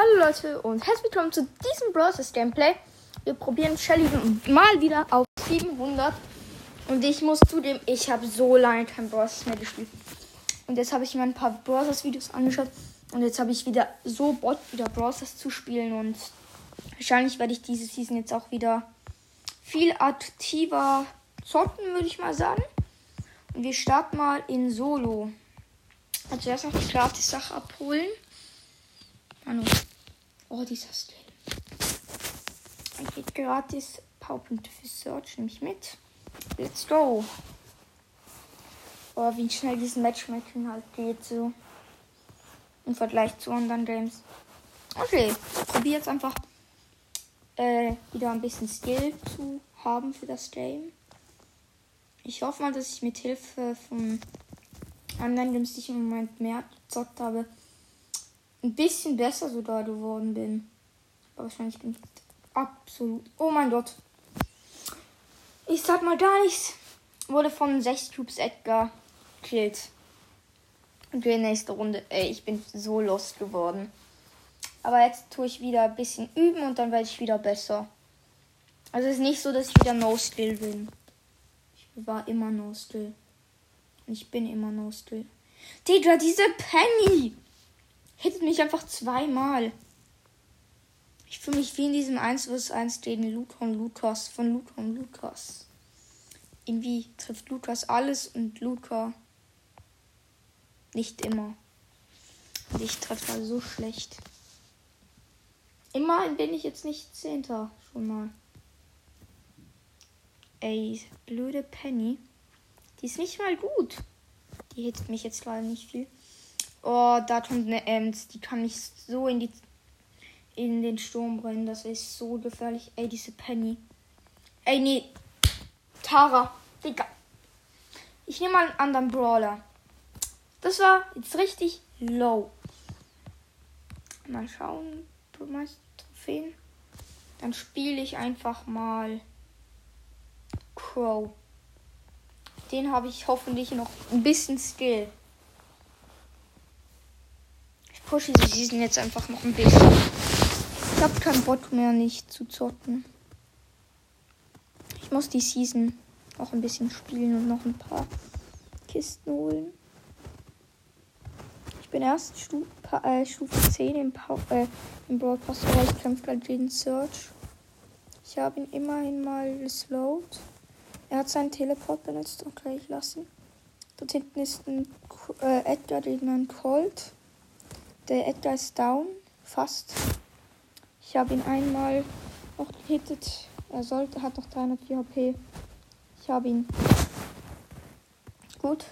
Hallo Leute und herzlich willkommen zu diesem Browsers Gameplay. Wir probieren Shelly mal wieder auf 700 und ich muss zudem, ich habe so lange kein Browsers mehr gespielt. Und jetzt habe ich mir ein paar Browsers Videos angeschaut und jetzt habe ich wieder so Bock, wieder Browsers zu spielen und wahrscheinlich werde ich diese Season jetzt auch wieder viel aktiver zocken, würde ich mal sagen. Und wir starten mal in Solo. Also erst noch die Gratis-Sache abholen. Hallo. Oh, dieser Skill. Dann geht gratis Powerpunkte für Search, nehme ich mit. Let's go. Oh, wie schnell dieses Matchmaking halt geht, so. Im Vergleich zu anderen Games. Okay, ich probiere jetzt einfach äh, wieder ein bisschen Skill zu haben für das Game. Ich hoffe mal, dass ich mit Hilfe von anderen Games, die ich im Moment mehr gezockt habe, ein bisschen besser sogar geworden bin. Aber wahrscheinlich bin ich absolut. Oh mein Gott. Ich sag mal gar nichts. Wurde von 6 Cubes Edgar killt. Okay, nächste Runde. Ey, ich bin so lost geworden. Aber jetzt tue ich wieder ein bisschen üben und dann werde ich wieder besser. Also es ist nicht so, dass ich wieder No Skill bin. Ich war immer No Skill. Ich bin immer No Skill. Digga, diese Penny! Hittet mich einfach zweimal. Ich fühle mich wie in diesem 1 vs 1 gegen Luton Lukas von Luton Lukas. Irgendwie trifft Lukas alles und Luca nicht immer. Und ich treffe mal so schlecht. Immerhin bin ich jetzt nicht Zehnter schon mal. Ey, blöde Penny. Die ist nicht mal gut. Die hittet mich jetzt leider nicht viel. Oh, da kommt eine Ems. Die kann mich so in die in den Sturm bringen. Das ist so gefährlich. Ey, diese Penny. Ey, nee. Tara. Digga. Ich nehme mal einen anderen Brawler. Das war jetzt richtig low. Mal schauen. Du meinst Trophäen. Dann spiele ich einfach mal Crow. Den habe ich hoffentlich noch ein bisschen Skill pushe die Season jetzt einfach noch ein bisschen. Ich habe keinen Bock mehr, nicht zu zocken. Ich muss die Season noch ein bisschen spielen und noch ein paar Kisten holen. Ich bin erst Stufe, äh, Stufe 10 im, pa äh, im Broadcast, aber ich kämpfe gleich gegen Search. Ich habe ihn immerhin mal geslowt. Er hat seinen Teleport benutzt. Okay, ich lasse ihn. Dort hinten ist ein äh, Edgar gegen einen Colt. Der Edgar ist down. Fast. Ich habe ihn einmal noch gehittet. Er sollte, hat noch 304 HP. Ich habe ihn. Gut.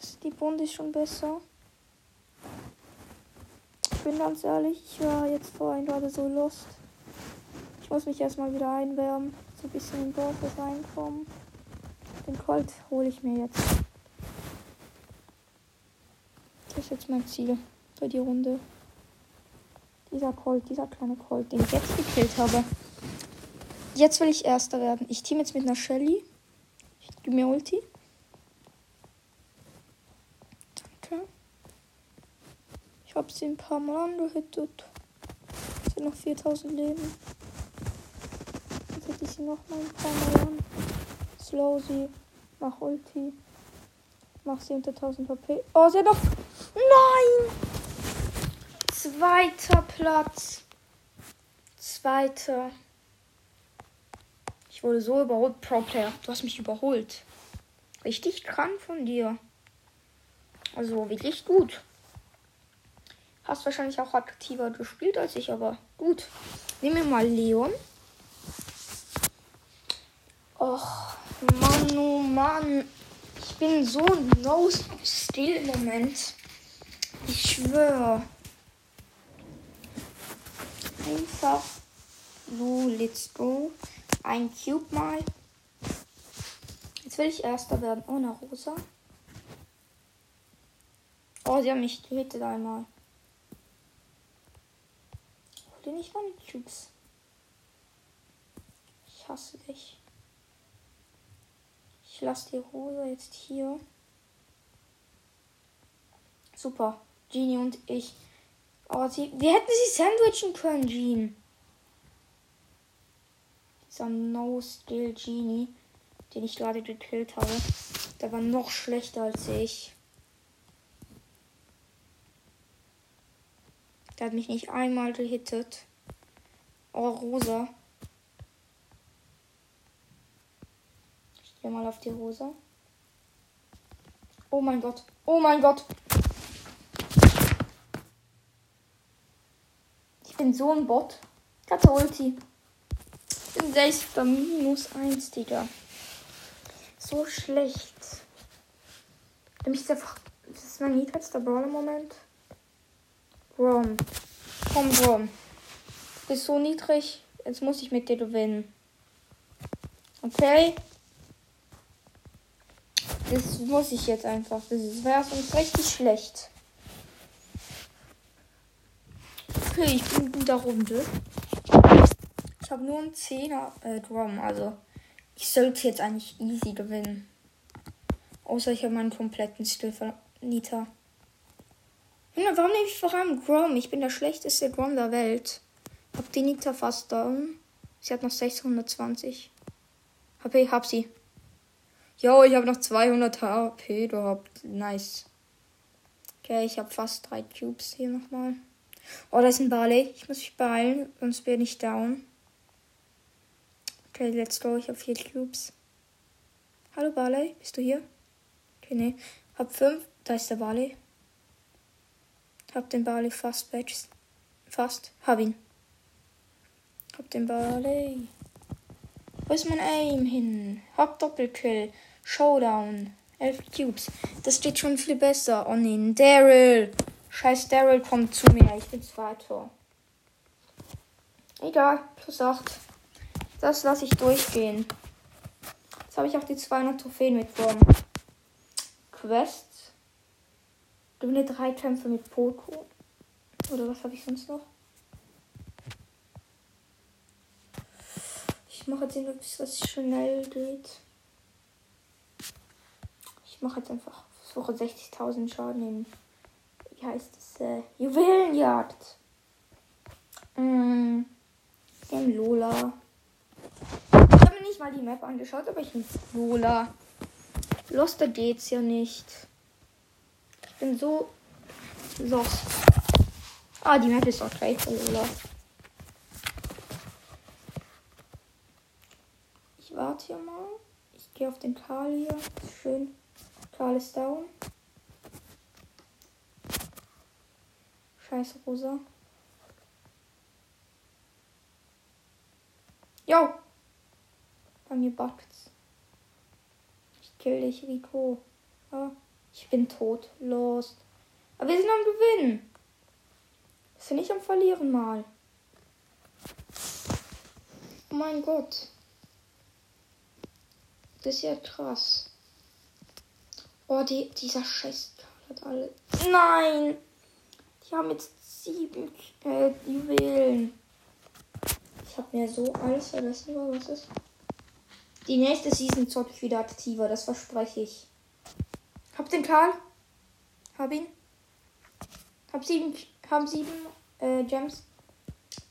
Das, die Wunde ist schon besser. Ich bin ganz ehrlich, ich war jetzt vorhin gerade so lost. Ich muss mich erstmal wieder einwärmen. So ein bisschen in Dorf reinkommen. Den Colt hole ich mir jetzt. Das ist jetzt mein Ziel für die Runde. Dieser Colt, dieser kleine Colt, den ich jetzt gekillt habe. Jetzt will ich Erster werden. Ich team jetzt mit einer Shelly. Ich gebe mir Ulti. Danke. Ich habe sie ein paar Mal angehittet. Es sind noch 4000 Leben. Jetzt hätte ich sie noch mal ein paar Mal an. Slow sie. Mach Ulti. Mach sie unter 1000 HP. Oh, sie hat noch Nein! Zweiter Platz. Zweiter. Ich wurde so überholt, Pro Player. Du hast mich überholt. Richtig krank von dir. Also wirklich gut. Hast wahrscheinlich auch aktiver gespielt als ich, aber gut. Nehmen wir mal Leon. Och, Mann, oh Mann. Ich bin so no still im Moment. Ich schwöre. Einfach so, let's go. Ein Cube mal. Jetzt will ich Erster werden. Ohne Rosa. Oh, sie haben mich gehittet einmal. Hol dir nicht meine Cubes. Ich hasse dich. Ich lasse die Rosa jetzt hier. Super. Genie und ich Oh, sie, wir hätten sie sandwichen können, Jean. Dieser No-Skill Genie, den ich gerade gekillt habe, der war noch schlechter als ich. Der hat mich nicht einmal gehittet. Oh, Rosa. Ich gehe mal auf die Rosa. Oh mein Gott. Oh mein Gott. Ich bin so ein Bot. Katze Ulti. Ich bin selbst minus 1, Digga. So schlecht. Nämlich ist einfach. Das ist mein niedrigster Brawler-Moment. Rom. Komm, Rom. Du bist so niedrig. Jetzt muss ich mit dir gewinnen. Okay. Das muss ich jetzt einfach. Das wäre sonst richtig schlecht. Okay, ich bin in guter Runde. Ich habe nur einen 10er äh, Drum, also ich sollte jetzt eigentlich easy gewinnen. Außer ich habe meinen kompletten Skill von Nita. Warum nehme ich vor allem Grom? Ich bin der schlechteste Grom der Welt. Hab die Nita fast down. Sie hat noch 620. HP, hab sie. Jo, ich habe noch 200 HP gehabt. Nice. Okay, ich habe fast drei Cubes hier nochmal. Oh, da ist ein Barley. Ich muss mich beeilen, sonst bin ich down. Okay, let's go. Ich habe vier Cubes. Hallo Barley, bist du hier? Okay, nee. Hab fünf. Da ist der Barley. Hab den Barley fast Badges. Fast. Hab ihn. Hab den Barley. Wo ist mein Aim hin? Hab Doppelkill. Showdown. Elf Cubes. Das steht schon viel besser. Oh nee, Daryl. Scheiß Daryl kommt zu mir. Ich bin Zweiter. Egal, plus 8. Das lasse ich durchgehen. Jetzt habe ich auch die 200 Trophäen mitgenommen. Quest. Gewinne drei Kämpfe mit Poco. Oder was habe ich sonst noch? Ich mache jetzt irgendwie, was schnell geht. Ich mache jetzt einfach Woche 60.000 Schaden in wie heißt es, äh, Juwelenjagd. Mm, den Lola. Ich habe mir nicht mal die Map angeschaut, aber ich bin Lola. Loster geht's ja nicht. Ich bin so lost. Ah, die Map ist okay für Lola. Ich warte hier mal. Ich gehe auf den Karl hier. Schön. Karl ist down. Scheiße, Rosa. Jo! Bei mir backt's. Ich kill dich, Rico. Ja, ich bin tot. Lost. Aber wir sind am Gewinnen. Wir sind nicht am Verlieren mal. Oh mein Gott. Das ist ja krass. Oh, die, dieser Scheiß hat alle. Nein! Die haben jetzt sieben äh, Juwelen. Ich habe mir so alles vergessen, was ist. Die nächste Season zocke ich wieder aktiver, das verspreche ich. Hab den Karl. Hab ihn. Hab sieben, hab sieben äh, Gems.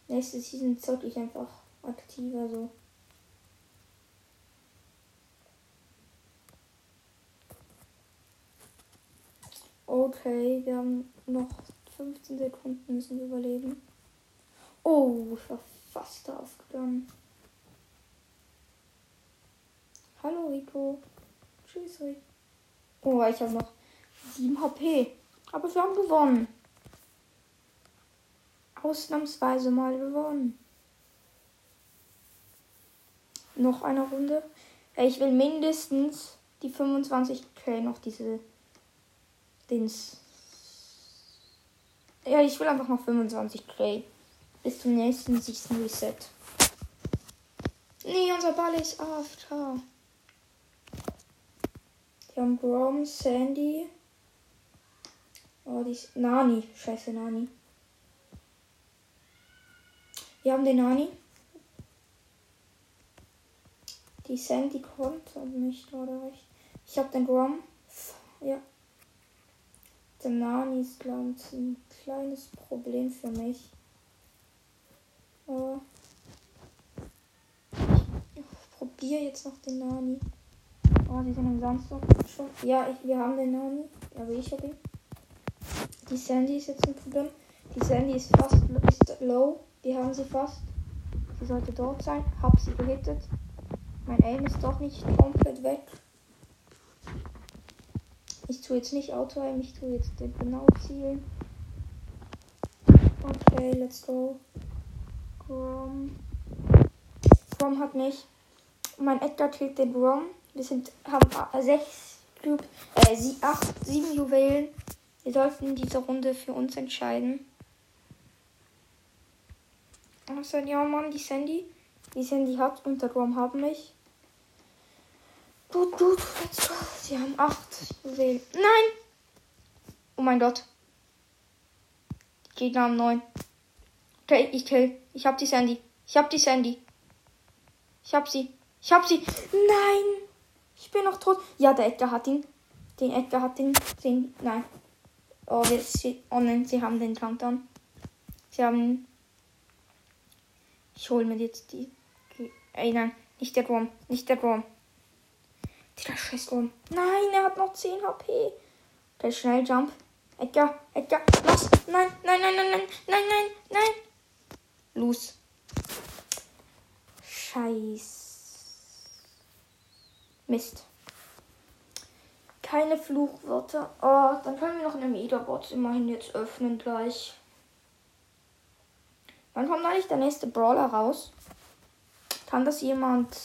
Nächste Season zocke ich einfach aktiver so. Okay, wir haben noch 15 Sekunden müssen wir überleben. Oh, ich war fast aufgegangen. Hallo Rico. Tschüss Rico. Oh, ich habe noch 7 HP. Aber wir haben gewonnen. Ausnahmsweise mal gewonnen. Noch eine Runde. Ich will mindestens die 25k noch diese Dings ja, ich will einfach noch 25 Clay. Bis zum nächsten Season Reset. Nee, unser Ball ist after. Die haben Grom, Sandy. Oh, die ist Nani. Scheiße, Nani. Wir haben den Nani. Die Sandy kommt und nicht, oder recht. Ich habe den Grom. Ja. Ist, glaube ich, ein kleines Problem für mich. Aber ich probiere jetzt noch den Nani. Oh, die sind am Samstag schon. Ja, ich, wir haben den Nani. Aber ich habe ihn. Die Sandy ist jetzt ein Problem. Die Sandy ist fast ist low. Die haben sie fast. Sie sollte dort sein. Hab sie gehittet. Mein Aim ist doch nicht komplett weg. Ich tue jetzt nicht Auto-Aim, ich tue jetzt den genau zielen. Okay, let's go. Grom. Grom hat mich. Mein Edgar killt den Grom. Wir sind, haben sechs, äh, sie, acht, sieben Juwelen. Wir sollten diese Runde für uns entscheiden. Also, ja, Mann, die Sandy. Die Sandy hat und der Grom haben mich. Gut, gut, let's go. Sie haben acht. Nein! Oh mein Gott. Gegner haben neun. Okay, ich kill. Ich hab die Sandy. Ich hab die Sandy. Ich hab sie. Ich hab sie. Nein! Ich bin noch tot. Ja, der Edgar hat ihn. Den Edgar hat ihn. Den, nein. Oh, wir, sie, oh nein, sie haben den Countdown. Sie haben. Ich hole mir jetzt die. Ey, nein, nicht der Grom. Nicht der Grom. Dieser scheiß Grom. Nein, er hat noch 10 HP. Okay, schnell Jump. Edgar, Edgar, los. Nein, nein, nein, nein, nein, nein, nein, nein. Los. Scheiß. Mist. Keine Fluchwörter. Oh, dann können wir noch eine Megabox immerhin jetzt öffnen gleich. Wann kommt eigentlich der nächste Brawler raus? Kann das jemand.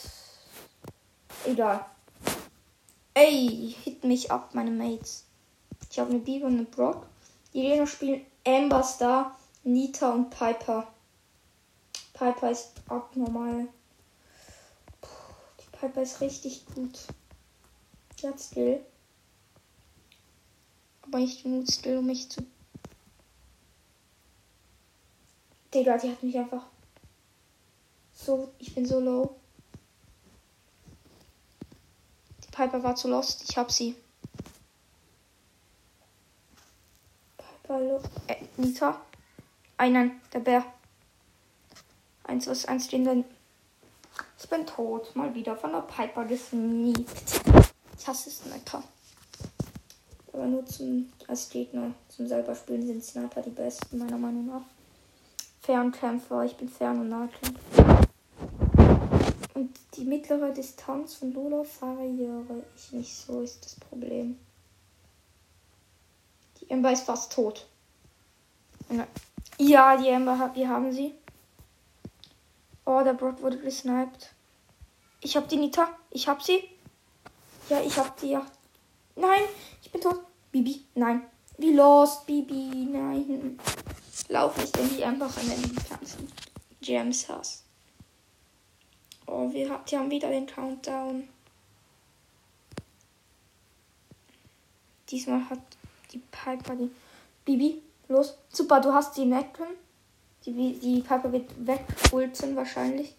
Egal. Ey, hit mich ab, meine Mates. Ich habe eine Bibi und eine Brock. Die Gegner spielen Amber Star, Nita und Piper. Piper ist abnormal. Die Piper ist richtig gut. Die hat Skill. Aber nicht genug Skill, um mich zu. Digga, die hat mich einfach. So, ich bin so low. Die Piper war zu lost. Ich hab sie. Piper, äh, Nita. Ein, nein, der Bär. Eins, was, eins stehen dann. Ich bin tot. Mal wieder von der Piper gesneakt. Ich hasse Sniper. Aber nur zum, als Gegner. Zum selber spielen sind Sniper die besten, meiner Meinung nach. Fernkämpfer. Ich bin Fern- und Nahkämpfer. Die mittlere Distanz von Lola variiere ich nicht so, ist das Problem. Die Ember ist fast tot. Ja, die Ember, wir haben sie. Oh, der Brock wurde gesniped. Ich hab die Nita. Ich hab sie. Ja, ich hab die ja. Nein, ich bin tot. Bibi, nein. Wie lost, Bibi, nein. Lauf nicht in die einfach an den ganzen Gems hast. Oh, wir haben wieder den Countdown. Diesmal hat die Piper die. Bibi, los. Super, du hast die Macken. Die, die Piper wird wegulzen wahrscheinlich.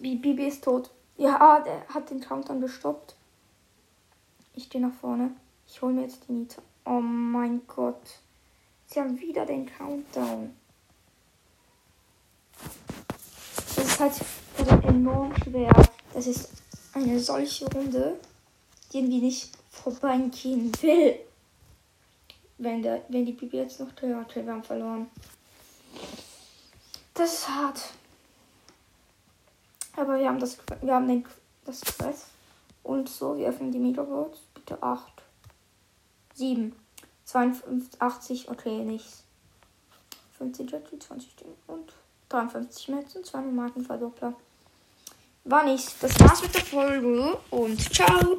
Die Bibi ist tot. Ja, der hat den Countdown gestoppt. Ich stehe nach vorne. Ich hole mir jetzt die Nita. Oh mein Gott. Sie haben wieder den Countdown. Das ist halt also enorm schwer. Das ist eine solche Runde, die irgendwie nicht vorbeigehen will. Wenn, der, wenn die Bibi jetzt noch drei hat, wir haben verloren. Das ist hart. Aber wir haben das, wir haben den, das Quest. Und so, wir öffnen die Megaboards. Bitte 8. 7. 52, okay, nichts. 15 Jetty, 20 Ding und 53 Metz und 2 Markenverdoppler. War nichts. Das war's mit der Folge und ciao, ciao.